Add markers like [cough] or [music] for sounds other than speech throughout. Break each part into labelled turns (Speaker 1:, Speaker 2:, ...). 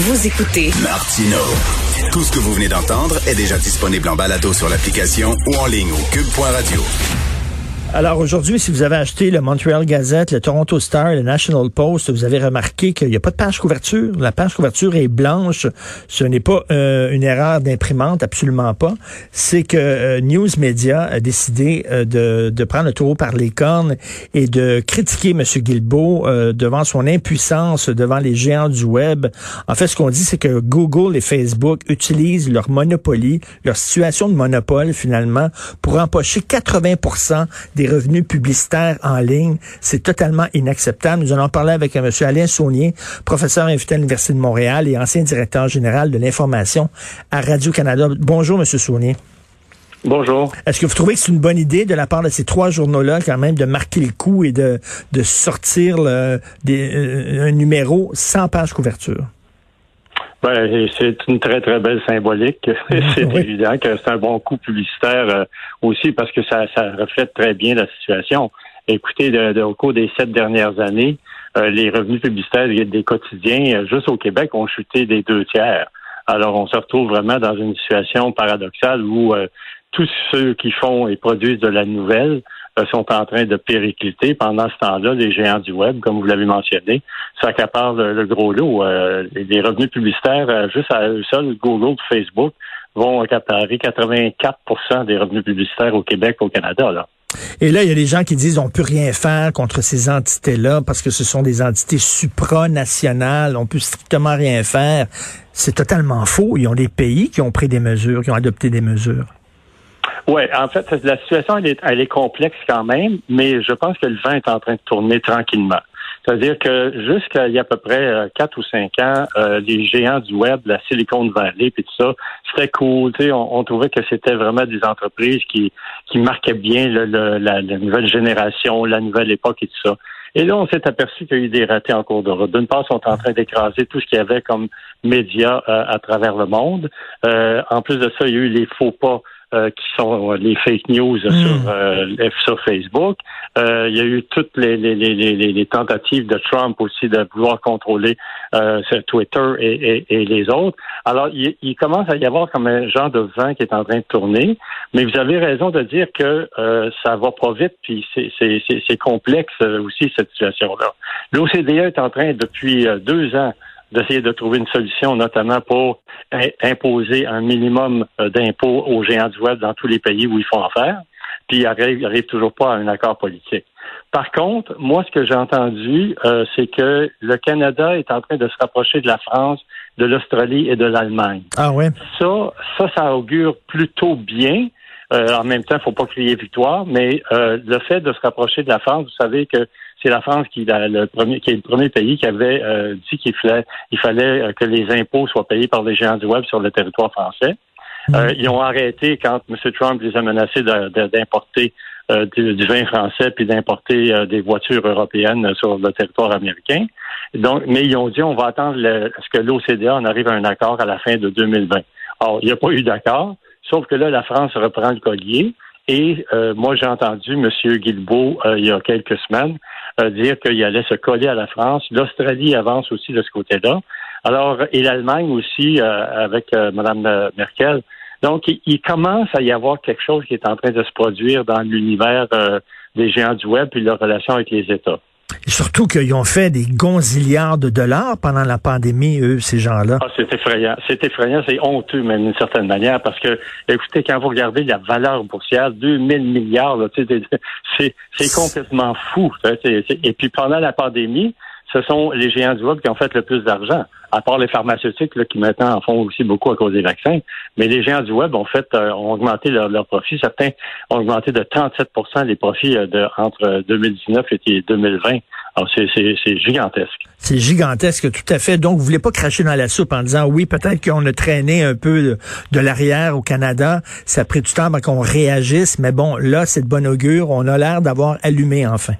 Speaker 1: Vous écoutez
Speaker 2: Martino. Tout ce que vous venez d'entendre est déjà disponible en balado sur l'application ou en ligne au cube.radio.
Speaker 3: Alors aujourd'hui, si vous avez acheté le Montreal Gazette, le Toronto Star, le National Post, vous avez remarqué qu'il n'y a pas de page couverture. La page couverture est blanche. Ce n'est pas euh, une erreur d'imprimante, absolument pas. C'est que euh, News Media a décidé euh, de, de, prendre le taureau par les cornes et de critiquer M. Guilbeault devant son impuissance devant les géants du web. En fait, ce qu'on dit, c'est que Google et Facebook utilisent leur monopoly, leur situation de monopole finalement, pour empocher 80 des des revenus publicitaires en ligne. C'est totalement inacceptable. Nous allons parler avec euh, M. Alain Saunier, professeur invité à l'Université de Montréal et ancien directeur général de l'information à Radio-Canada. Bonjour, M. Saunier.
Speaker 4: Bonjour.
Speaker 3: Est-ce que vous trouvez que c'est une bonne idée de la part de ces trois journaux-là, quand même, de marquer le coup et de, de sortir des, euh, un numéro sans page couverture?
Speaker 4: Ben, c'est une très, très belle symbolique. [laughs] c'est évident que c'est un bon coup publicitaire euh, aussi parce que ça, ça reflète très bien la situation. Écoutez, de, au cours des sept dernières années, euh, les revenus publicitaires des quotidiens, euh, juste au Québec, ont chuté des deux tiers. Alors, on se retrouve vraiment dans une situation paradoxale où tous ceux qui font et produisent de la nouvelle euh, sont en train de péricliter. Pendant ce temps-là, les géants du web, comme vous l'avez mentionné, s'accaparent le, le gros lot. Euh, les revenus publicitaires, euh, juste à eux seuls, Google, Facebook, vont accaparer 84% des revenus publicitaires au Québec, au Canada. Là.
Speaker 3: Et là, il y a des gens qui disent on peut rien faire contre ces entités-là parce que ce sont des entités supranationales, on peut strictement rien faire. C'est totalement faux. Ils ont des pays qui ont pris des mesures, qui ont adopté des mesures.
Speaker 4: Oui, en fait, la situation, elle est, elle est complexe quand même, mais je pense que le vent est en train de tourner tranquillement. C'est-à-dire que jusqu'à il y a à peu près euh, quatre ou cinq ans, euh, les géants du web, la Silicon Valley, puis tout ça, c'était cool. On, on trouvait que c'était vraiment des entreprises qui, qui marquaient bien le, la, nouvelle génération, la nouvelle époque et tout ça. Et là, on s'est aperçu qu'il y a eu des ratés en cours de route. D'une part, ils sont en train d'écraser tout ce qu'il y avait comme médias euh, à travers le monde. en plus de ça, il y a eu les faux pas euh, qui sont les fake news hmm. sur, euh, sur Facebook. Euh, il y a eu toutes les, les, les, les, tentatives de Trump aussi de vouloir contrôler Twitter et, et, les autres. Alors, il, il, commence à y avoir comme un genre de vent qui est en train de tourner. Mais vous avez raison de dire que ça va pas vite, puis c'est complexe aussi cette situation-là. L'OCDE est en train depuis deux ans d'essayer de trouver une solution, notamment pour imposer un minimum euh, d'impôts aux géants du web dans tous les pays où ils font affaire, puis ils n'arrivent toujours pas à un accord politique. Par contre, moi, ce que j'ai entendu, euh, c'est que le Canada est en train de se rapprocher de la France, de l'Australie et de l'Allemagne.
Speaker 3: Ah ouais?
Speaker 4: Ça, ça, ça augure plutôt bien. Euh, en même temps, il ne faut pas crier victoire, mais le fait de se rapprocher de la France, vous savez que c'est la France qui, le premier, qui est le premier pays qui avait euh, dit qu'il fallait, il fallait euh, que les impôts soient payés par les géants du web sur le territoire français. Mm. Euh, ils ont arrêté quand M. Trump les a menacés d'importer du, vin français puis d'importer des voitures européennes sur le territoire américain. Donc, mais ils ont dit on va attendre le, ce que l'OCDE en arrive à un accord à la fin de 2020. Or, il n'y a pas eu d'accord, sauf que là, la France reprend le collier. Et moi, j'ai entendu M. Guilbeault il y a quelques semaines dire qu'il allait se coller à la France. L'Australie avance aussi de ce côté-là. Alors, et l'Allemagne aussi, euh, avec euh, Mme euh, Merkel. Donc, il, commence à y avoir quelque chose qui est en train de se produire dans l'univers des géants du web et leur relation avec les États.
Speaker 3: Et surtout qu'ils ont fait des gonzillards de dollars pendant la pandémie, eux, ces gens-là.
Speaker 4: Ah, c'est effrayant. C'est effrayant, c'est honteux, même d'une certaine manière, parce que, écoutez, quand vous regardez la valeur boursière, 2000 milliards, c'est complètement fou. Et puis pendant la pandémie, ce sont les géants du web qui ont fait le plus d'argent, à part les pharmaceutiques qui maintenant en font aussi beaucoup à cause des vaccins. Mais les géants du web ont fait euh, ont augmenté leurs leur profits. Certains ont augmenté de 37% les profits euh, de, entre 2019 et 2020. Alors c'est gigantesque.
Speaker 3: C'est gigantesque, tout à fait. Donc, vous voulez pas cracher dans la soupe en disant oui, peut-être qu'on a traîné un peu de, l'arrière au Canada. Ça a pris du temps avant qu'on réagisse, mais bon, là, c'est de bon augure. On a l'air d'avoir allumé enfin.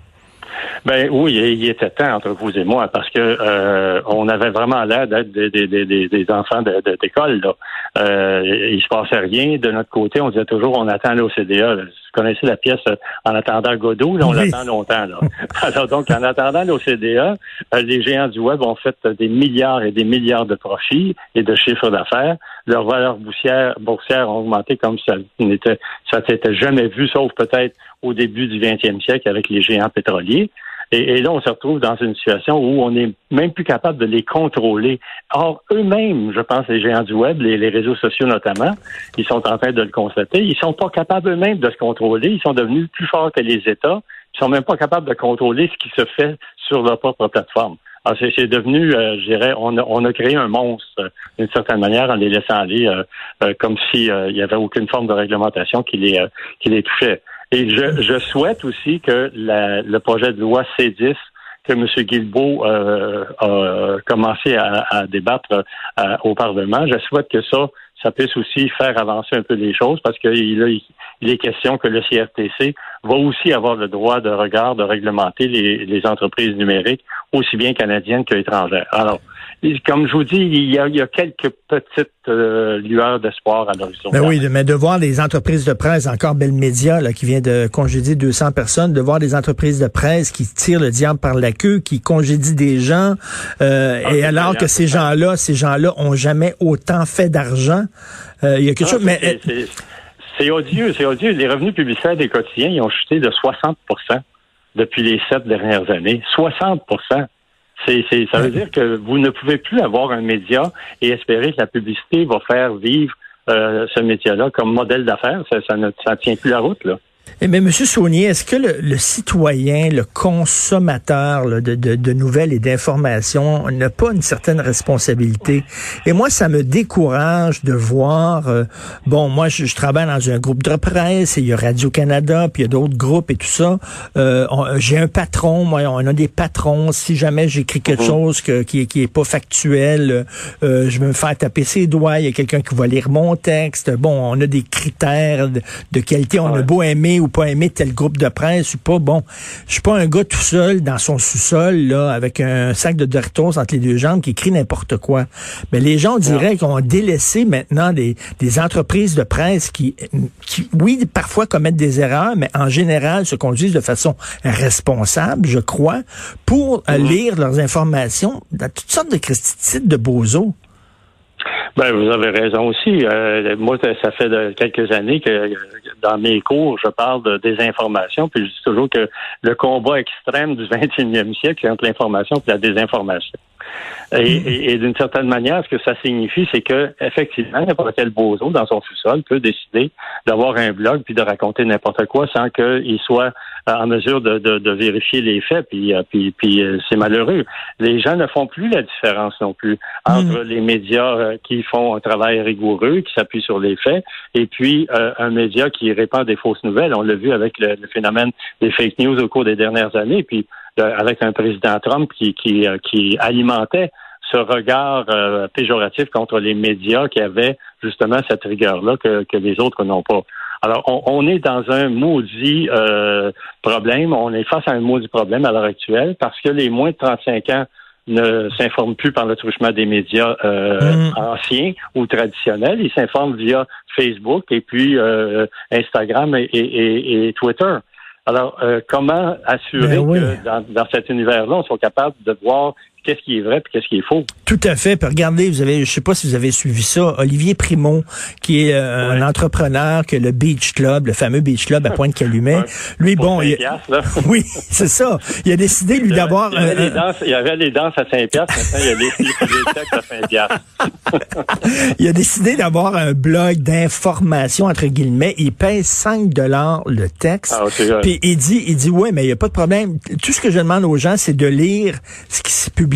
Speaker 4: Ben oui, il était temps entre vous et moi parce que euh, on avait vraiment l'air d'être des, des, des, des, enfants d'école. De, là. Euh, il se passait rien de notre côté. On disait toujours on attend l'OCDE. Vous connaissez la pièce euh, En attendant Godot, là, on l'attend longtemps. Là. [laughs] Alors donc, en attendant l'OCDE, euh, les géants du web ont fait des milliards et des milliards de profits et de chiffres d'affaires. Leurs valeurs boursières, boursières ont augmenté comme ça n'était ça s'était jamais vu, sauf peut-être au début du 20e siècle avec les géants pétroliers. Et, là, on se retrouve dans une situation où on n'est même plus capable de les contrôler. Or, eux-mêmes, je pense, les géants du web, les, réseaux sociaux notamment, ils sont en train de le constater. Ils sont pas capables eux-mêmes de se contrôler. Ils sont devenus plus forts que les États. Ils sont même pas capables de contrôler ce qui se fait sur leur propre plateforme. Alors, c'est devenu, euh, je dirais, on a, on a créé un monstre euh, d'une certaine manière en les laissant aller euh, comme s'il il y avait aucune forme de réglementation qui les, qui les touchait. Et je, je souhaite aussi que la, le projet de loi C10 que M. Guilbeault euh, a commencé à, à débattre euh, au Parlement, je souhaite que ça, ça puisse aussi faire avancer un peu les choses parce qu'il il est question que le CRTC va aussi avoir le droit de regard de réglementer les, les entreprises numériques, aussi bien canadiennes qu'étrangères. Alors, comme je vous dis, il y a, il y a quelques petites euh, lueurs d'espoir à l'horizon.
Speaker 3: Ben oui, mais de voir des entreprises de presse, encore Belle Média, là, qui vient de congédier 200 personnes, de voir des entreprises de presse qui tirent le diable par la queue, qui congédient des gens, euh, ah, et alors que ces gens-là, ces gens-là ont jamais autant fait d'argent. Euh, il y a quelque ah, chose, mais...
Speaker 4: C'est odieux, c'est odieux. Les revenus publicitaires des quotidiens, ils ont chuté de 60% depuis les sept dernières années. 60 c'est, ça veut dire que vous ne pouvez plus avoir un média et espérer que la publicité va faire vivre euh, ce métier-là comme modèle d'affaires. Ça, ça ne ça tient plus la route, là.
Speaker 3: Eh mais M. Saunier, est-ce que le, citoyen, le consommateur de, de, nouvelles et d'informations n'a pas une certaine responsabilité? Et moi, ça me décourage de voir, euh, bon, moi, je, travaille dans un groupe de presse, et il y a Radio-Canada, puis il y a d'autres groupes et tout ça. Euh, j'ai un patron, moi, on a des patrons. Si jamais j'écris quelque mhm. chose qui, qui est pas factuel, euh, je vais me faire taper ses doigts. Il y a quelqu'un qui va lire mon texte. Bon, on a des critères de, qualité. On a beau aimer ou pas aimer tel groupe de presse ou pas. Bon, je suis pas un gars tout seul dans son sous-sol là avec un sac de Doritos entre les deux jambes qui écrit n'importe quoi. Mais les gens diraient qu'on a délaissé maintenant des, des entreprises de presse qui, qui, oui, parfois commettent des erreurs, mais en général se conduisent de façon responsable, je crois, pour euh, mm-hmm. lire leurs informations dans toutes sortes de christitides de bozos.
Speaker 4: Ben, vous avez raison aussi. Euh, moi, ça fait quelques années que dans mes cours, je parle de désinformation, puis je dis toujours que le combat extrême du [laughs] 21e siècle, c'est entre l'information et la désinformation. Et, d'une certaine manière, ce que ça signifie, c'est que effectivement, n'importe quel bozo dans son sous-sol peut décider d'avoir un blog puis de raconter n'importe quoi sans qu'il soit euh, en mesure de, de, vérifier les faits. Puis, euh, puis, puis euh, c'est malheureux. Les gens ne font plus la différence non plus entre mm. les médias qui font un travail rigoureux, qui s'appuient sur les faits, et puis un média qui répand des fausses nouvelles. On l'a vu avec le, le, phénomène des fake news au cours des dernières années. Puis avec un président Trump qui, qui, euh, qui alimentait ce regard euh, péjoratif contre les médias qui avaient justement cette rigueur-là que, que les autres n'ont pas. Alors, on, est dans un maudit euh, problème, on est face à un maudit problème à l'heure actuelle parce que les moins de 35 ans ne s'informent plus par le truchement des médias mm. anciens ou traditionnels. Ils s'informent via Facebook et puis Instagram et Twitter. Alors, euh, comment assurer ben que dans, dans cet univers-là, on soit capable de voir qu'est-ce qui est vrai et qu'est-ce qui est faux.
Speaker 3: Tout à fait. Puis regardez, vous avez, je sais pas si vous avez suivi ça, Olivier Primont, qui est euh, un entrepreneur que le Beach Club, le fameux Beach Club à Pointe-Calumet, [laughs] lui, bon, il, [laughs] oui, c'est ça. Il a décidé lui d'avoir.
Speaker 4: Il, il, y avait les danses à 5 piastres, maintenant il y a les, les textes à 5 piastres. [laughs]
Speaker 3: il a décidé d'avoir un blog d'information entre guillemets. Il paye 5 dollars le texte. Ah, puis il dit, il dit, ouais, mais il y a pas de problème. Tout ce que je demande aux gens, c'est de lire ce qui se publie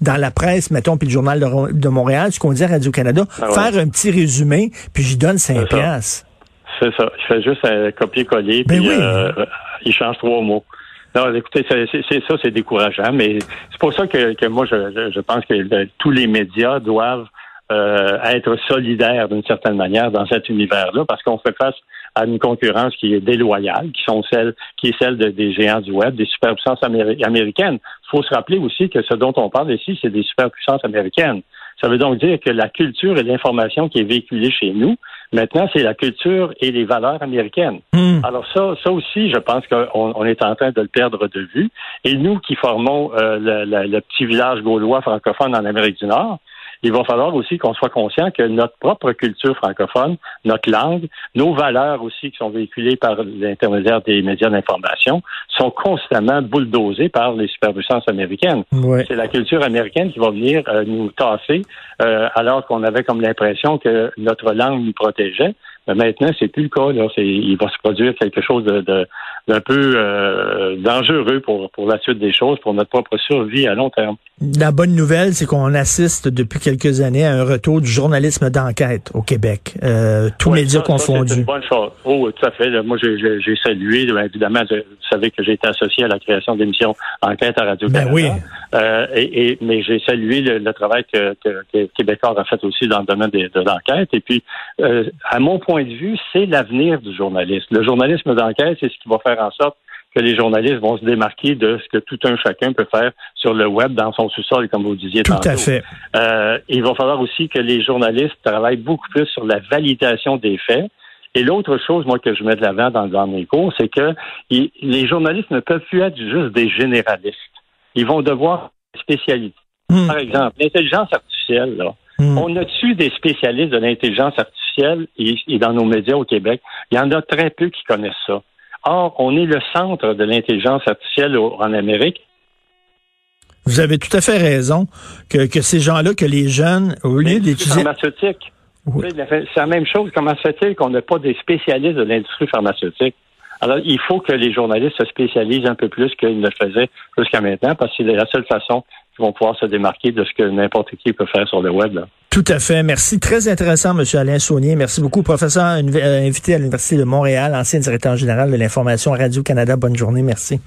Speaker 3: dans la presse, mettons, puis le journal de, Montréal, ce qu'on dit à Radio-Canada, ah faire un petit résumé, puis j'y donne 5 piastres.
Speaker 4: C'est ça. Je fais juste un copier-coller, ben puis euh, il change trois mots. Non, écoutez, c'est ça, c'est décourageant, mais c'est pour ça que, moi, je, pense que tous les médias doivent euh, être solidaires d'une certaine manière dans cet univers-là, parce qu'on fait face à une concurrence qui est déloyale, qui sont celles, qui est celle des géants du web, des superpuissances américaines. Il faut se rappeler aussi que ce dont on parle ici, c'est des superpuissances américaines. Ça veut donc dire que la culture et l'information qui est véhiculée chez nous, Maintenant, c'est la culture et les valeurs américaines.
Speaker 3: Hmm.
Speaker 4: Alors ça, ça aussi, je pense qu'on on est en train de le perdre de vue. Et nous qui formons euh, le, le, le, petit village gaulois francophone en Amérique du Nord, il va falloir aussi qu'on soit conscient que notre propre culture francophone, notre langue, nos valeurs aussi qui sont véhiculées par l'intermédiaire des médias d'information sont constamment bulldozées par les superpuissances américaines.
Speaker 3: Ouais.
Speaker 4: C'est la culture américaine qui va venir euh, nous tasser euh, alors qu'on avait comme l'impression que notre langue nous protégeait. Mais maintenant, c'est plus le cas. Là. Il va se produire quelque chose de, de d'un peu euh, dangereux pour, pour la suite des choses, pour notre propre survie à long terme.
Speaker 3: La bonne nouvelle, c'est qu'on assiste depuis quelques années à un retour du journalisme d'enquête au Québec, euh, tous
Speaker 4: ouais,
Speaker 3: médias
Speaker 4: ça,
Speaker 3: confondus.
Speaker 4: C'est une bonne chose. Oh, tout à fait. Moi, j'ai salué, évidemment, vous savez que j'ai été associé à la création d'émissions Enquête à Radio-Canada.
Speaker 3: Ben oui.
Speaker 4: Euh, et, et, mais j'ai salué le, le, travail que, que, que, Québécois a fait aussi dans le domaine de, de l'enquête. Et puis, à mon point de vue, c'est l'avenir du journalisme. Le journalisme d'enquête, c'est ce qui va faire en sorte que les journalistes vont se démarquer de ce que tout un chacun peut faire sur le web dans son sous-sol, comme vous disiez
Speaker 3: tout
Speaker 4: tantôt.
Speaker 3: à fait.
Speaker 4: Euh, il va falloir aussi que les journalistes travaillent beaucoup plus sur la validation des faits. Et l'autre chose, moi, que je mets de l'avant dans, dans mes cours, c'est que les journalistes ne peuvent plus être juste des généralistes. Ils vont devoir spécialiser.
Speaker 3: Hmm.
Speaker 4: Par exemple, l'intelligence artificielle, là.
Speaker 3: Hmm.
Speaker 4: On a-tu des spécialistes de l'intelligence artificielle et, et, dans nos médias au Québec? Il y en a très peu qui connaissent ça. Or, on est le centre de l'intelligence artificielle au, en Amérique.
Speaker 3: Vous avez tout à fait raison que, que ces gens-là, que les jeunes, au lieu d'étudier...
Speaker 4: pharmaceutique. Oui. C'est la même chose. Comment se fait-il qu'on n'a pas des spécialistes de l'industrie pharmaceutique? Alors, il faut que les journalistes se spécialisent un peu plus qu'ils ne le faisaient jusqu'à maintenant, parce que c'est la seule façon qu'ils vont pouvoir se démarquer de ce que n'importe qui peut faire sur le web.
Speaker 3: Tout à fait. Merci. Très intéressant, M. Alain Saunier. Merci beaucoup. Professeur invité à l'Université de Montréal, ancien directeur général de l'information Radio-Canada. Bonne journée. Merci.